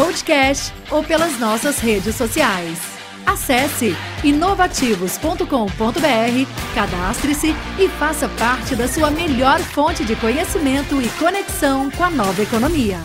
podcast ou pelas nossas redes sociais. Acesse inovativos.com.br, cadastre-se e faça parte da sua melhor fonte de conhecimento e conexão com a nova economia.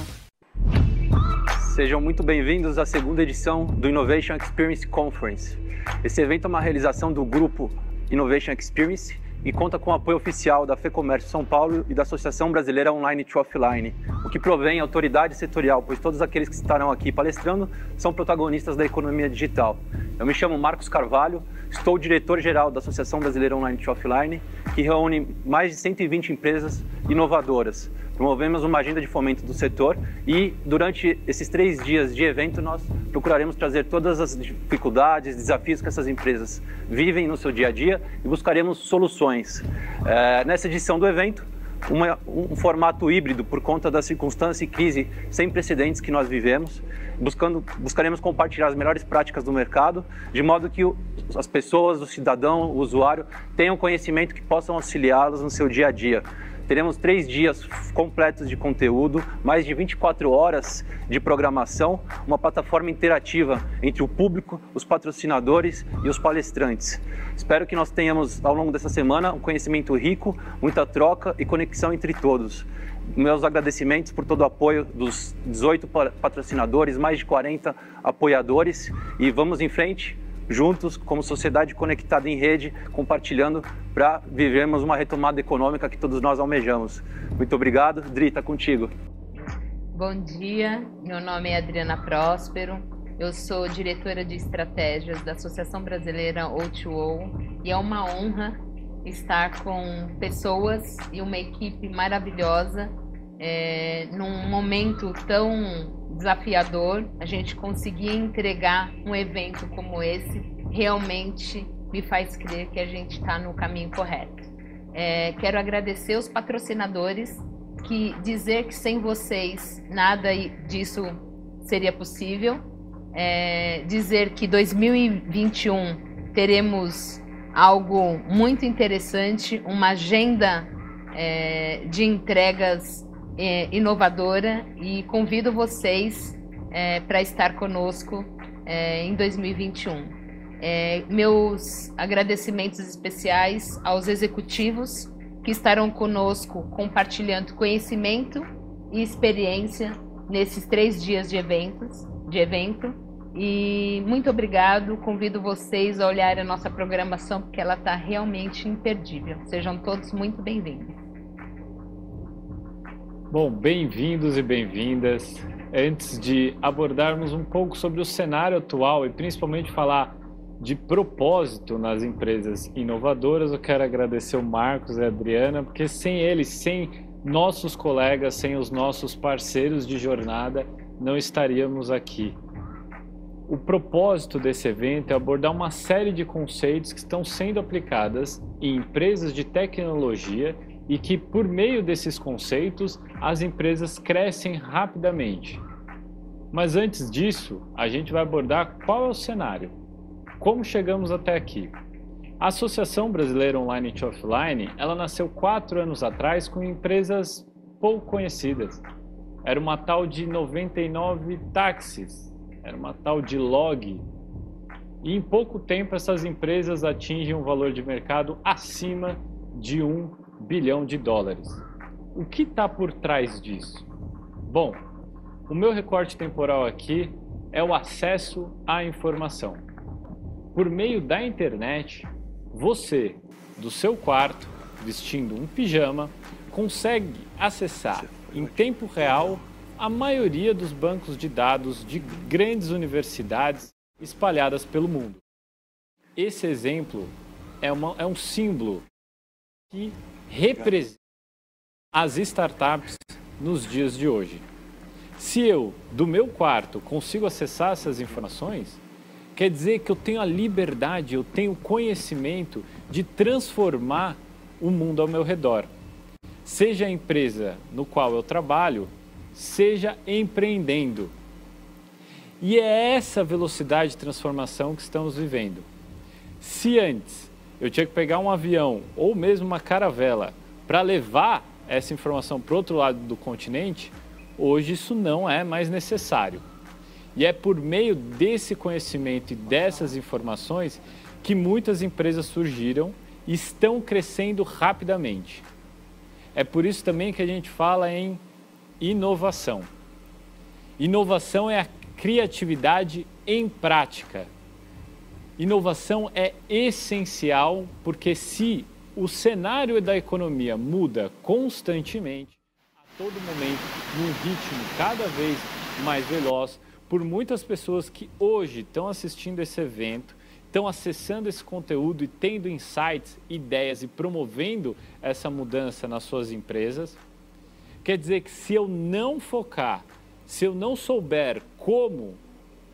Sejam muito bem-vindos à segunda edição do Innovation Experience Conference. Esse evento é uma realização do grupo Innovation Experience e conta com o apoio oficial da FEComércio São Paulo e da Associação Brasileira Online to Offline, o que provém autoridade setorial, pois todos aqueles que estarão aqui palestrando são protagonistas da economia digital. Eu me chamo Marcos Carvalho, estou diretor-geral da Associação Brasileira Online to Offline, que reúne mais de 120 empresas inovadoras. Promovemos uma agenda de fomento do setor e, durante esses três dias de evento, nós procuraremos trazer todas as dificuldades, desafios que essas empresas vivem no seu dia a dia e buscaremos soluções. É, nessa edição do evento, uma, um formato híbrido por conta da circunstância e crise sem precedentes que nós vivemos, buscando, buscaremos compartilhar as melhores práticas do mercado, de modo que o, as pessoas, o cidadão, o usuário, tenham conhecimento que possam auxiliá-los no seu dia a dia. Teremos três dias completos de conteúdo, mais de 24 horas de programação, uma plataforma interativa entre o público, os patrocinadores e os palestrantes. Espero que nós tenhamos, ao longo dessa semana, um conhecimento rico, muita troca e conexão entre todos. Meus agradecimentos por todo o apoio dos 18 patrocinadores, mais de 40 apoiadores e vamos em frente juntos, como sociedade conectada em rede, compartilhando para vivermos uma retomada econômica que todos nós almejamos. Muito obrigado. Dri, está contigo. Bom dia, meu nome é Adriana Próspero, eu sou diretora de estratégias da Associação Brasileira O2O e é uma honra estar com pessoas e uma equipe maravilhosa é, num momento tão desafiador a gente conseguir entregar um evento como esse realmente me faz crer que a gente está no caminho correto. É, quero agradecer os patrocinadores que dizer que sem vocês nada disso seria possível. É, dizer que 2021 teremos algo muito interessante, uma agenda é, de entregas é, inovadora e convido vocês é, para estar conosco é, em 2021. É, meus agradecimentos especiais aos executivos que estarão conosco compartilhando conhecimento e experiência nesses três dias de eventos, de evento. E muito obrigado. Convido vocês a olhar a nossa programação porque ela está realmente imperdível. Sejam todos muito bem-vindos. Bom, bem-vindos e bem-vindas. Antes de abordarmos um pouco sobre o cenário atual e principalmente falar de propósito nas empresas inovadoras, eu quero agradecer o Marcos e a Adriana, porque sem eles, sem nossos colegas, sem os nossos parceiros de jornada, não estaríamos aqui. O propósito desse evento é abordar uma série de conceitos que estão sendo aplicadas em empresas de tecnologia e que, por meio desses conceitos, as empresas crescem rapidamente. Mas antes disso, a gente vai abordar qual é o cenário. Como chegamos até aqui? A Associação Brasileira Online e Offline, ela nasceu quatro anos atrás com empresas pouco conhecidas. Era uma tal de 99 táxis, era uma tal de log. E em pouco tempo essas empresas atingem um valor de mercado acima de um bilhão de dólares. O que está por trás disso? Bom, o meu recorte temporal aqui é o acesso à informação. Por meio da internet, você, do seu quarto, vestindo um pijama, consegue acessar em tempo real a maioria dos bancos de dados de grandes universidades espalhadas pelo mundo. Esse exemplo é, uma, é um símbolo que representa as startups nos dias de hoje. Se eu, do meu quarto, consigo acessar essas informações, quer dizer que eu tenho a liberdade, eu tenho o conhecimento de transformar o mundo ao meu redor. Seja a empresa no qual eu trabalho, seja empreendendo. E é essa velocidade de transformação que estamos vivendo. Se antes eu tinha que pegar um avião ou mesmo uma caravela para levar essa informação para outro lado do continente, hoje isso não é mais necessário. E é por meio desse conhecimento e dessas informações que muitas empresas surgiram e estão crescendo rapidamente. É por isso também que a gente fala em inovação. Inovação é a criatividade em prática. Inovação é essencial porque se o cenário da economia muda constantemente, a todo momento, num ritmo cada vez mais veloz, por muitas pessoas que hoje estão assistindo esse evento, estão acessando esse conteúdo e tendo insights, ideias e promovendo essa mudança nas suas empresas. Quer dizer que se eu não focar, se eu não souber como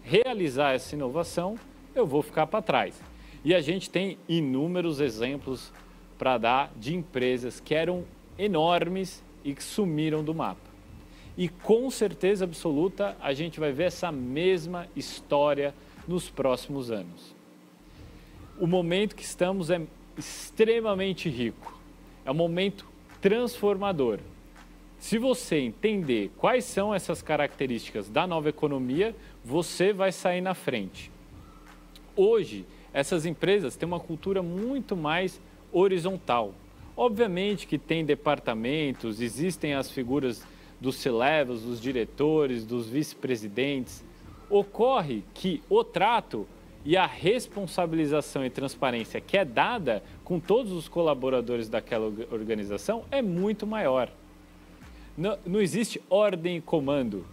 realizar essa inovação, eu vou ficar para trás. E a gente tem inúmeros exemplos para dar de empresas que eram enormes e que sumiram do mapa. E com certeza absoluta a gente vai ver essa mesma história nos próximos anos. O momento que estamos é extremamente rico, é um momento transformador. Se você entender quais são essas características da nova economia, você vai sair na frente. Hoje, essas empresas têm uma cultura muito mais horizontal. Obviamente que tem departamentos, existem as figuras dos C-levels, dos diretores, dos vice-presidentes. Ocorre que o trato e a responsabilização e transparência que é dada com todos os colaboradores daquela organização é muito maior. Não, não existe ordem e comando,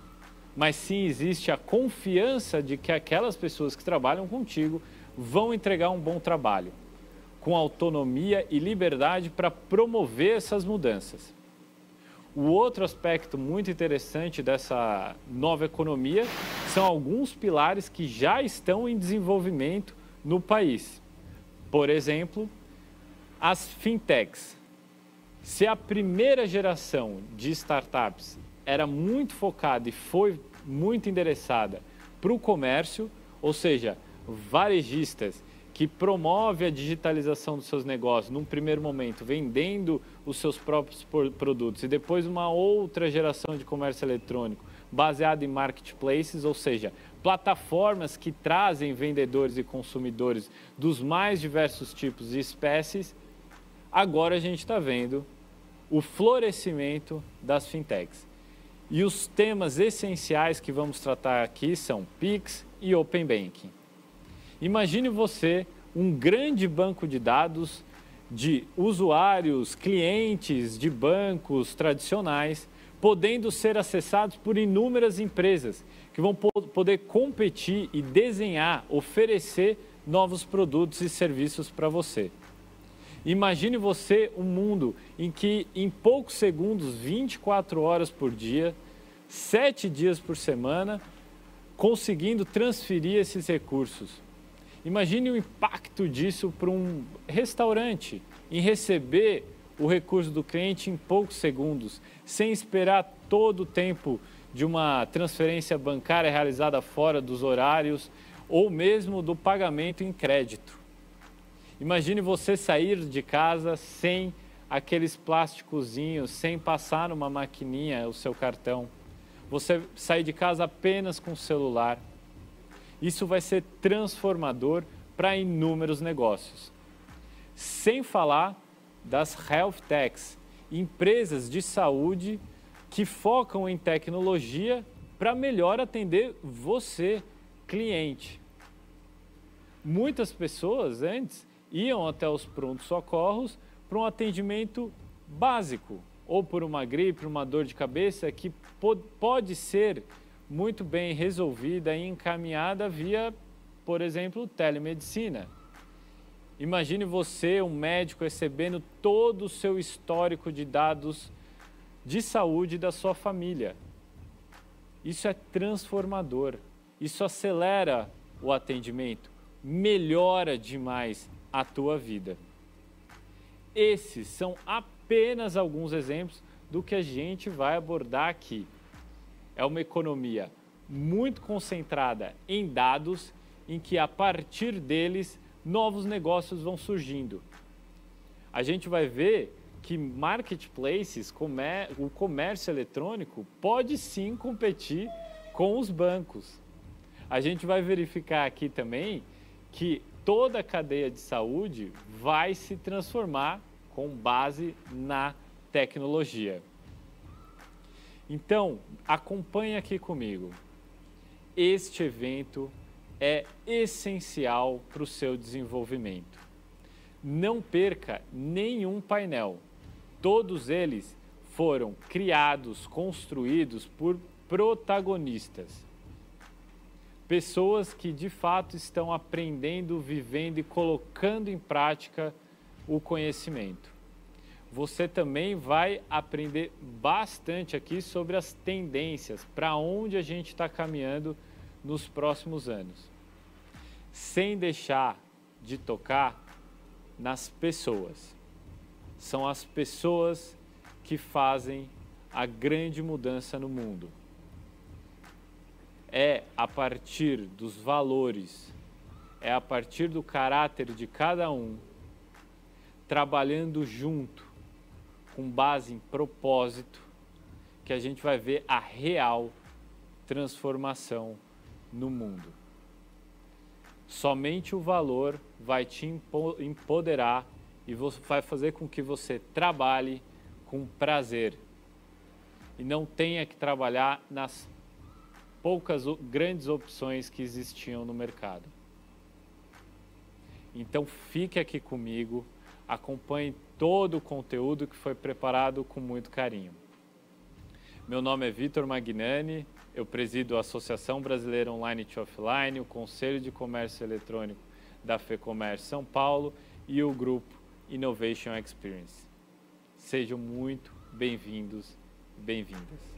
mas sim existe a confiança de que aquelas pessoas que trabalham contigo vão entregar um bom trabalho com autonomia e liberdade para promover essas mudanças. O outro aspecto muito interessante dessa nova economia são alguns pilares que já estão em desenvolvimento no país. Por exemplo, as fintechs. Se a primeira geração de startups era muito focada e foi muito endereçada para o comércio, ou seja, varejistas que promove a digitalização dos seus negócios, num primeiro momento, vendendo os seus próprios produtos, e depois uma outra geração de comércio eletrônico baseado em marketplaces, ou seja, plataformas que trazem vendedores e consumidores dos mais diversos tipos e espécies, agora a gente está vendo o florescimento das fintechs. E os temas essenciais que vamos tratar aqui são Pix e Open Banking. Imagine você um grande banco de dados de usuários, clientes de bancos tradicionais, podendo ser acessados por inúmeras empresas que vão poder competir e desenhar, oferecer novos produtos e serviços para você. Imagine você um mundo em que em poucos segundos, 24 horas por dia, 7 dias por semana, conseguindo transferir esses recursos Imagine o impacto disso para um restaurante em receber o recurso do cliente em poucos segundos, sem esperar todo o tempo de uma transferência bancária realizada fora dos horários ou mesmo do pagamento em crédito. Imagine você sair de casa sem aqueles plásticozinhos, sem passar numa maquininha o seu cartão. Você sair de casa apenas com o celular isso vai ser transformador para inúmeros negócios. Sem falar das health techs, empresas de saúde que focam em tecnologia para melhor atender você, cliente. Muitas pessoas antes iam até os prontos socorros para um atendimento básico, ou por uma gripe, uma dor de cabeça que pode ser muito bem resolvida e encaminhada via, por exemplo, telemedicina. Imagine você, um médico, recebendo todo o seu histórico de dados de saúde da sua família. Isso é transformador. Isso acelera o atendimento, melhora demais a tua vida. Esses são apenas alguns exemplos do que a gente vai abordar aqui. É uma economia muito concentrada em dados, em que a partir deles novos negócios vão surgindo. A gente vai ver que marketplaces, o comércio eletrônico, pode sim competir com os bancos. A gente vai verificar aqui também que toda a cadeia de saúde vai se transformar com base na tecnologia. Então, acompanhe aqui comigo. Este evento é essencial para o seu desenvolvimento. Não perca nenhum painel. Todos eles foram criados, construídos por protagonistas. Pessoas que de fato estão aprendendo, vivendo e colocando em prática o conhecimento. Você também vai aprender bastante aqui sobre as tendências, para onde a gente está caminhando nos próximos anos, sem deixar de tocar nas pessoas. São as pessoas que fazem a grande mudança no mundo. É a partir dos valores, é a partir do caráter de cada um, trabalhando junto, com base em propósito, que a gente vai ver a real transformação no mundo. Somente o valor vai te empoderar e vai fazer com que você trabalhe com prazer e não tenha que trabalhar nas poucas grandes opções que existiam no mercado. Então fique aqui comigo, acompanhe todo o conteúdo que foi preparado com muito carinho. Meu nome é Vitor Magnani, eu presido a Associação Brasileira Online e Offline, o Conselho de Comércio Eletrônico da FEComércio São Paulo e o grupo Innovation Experience. Sejam muito bem-vindos, bem-vindas.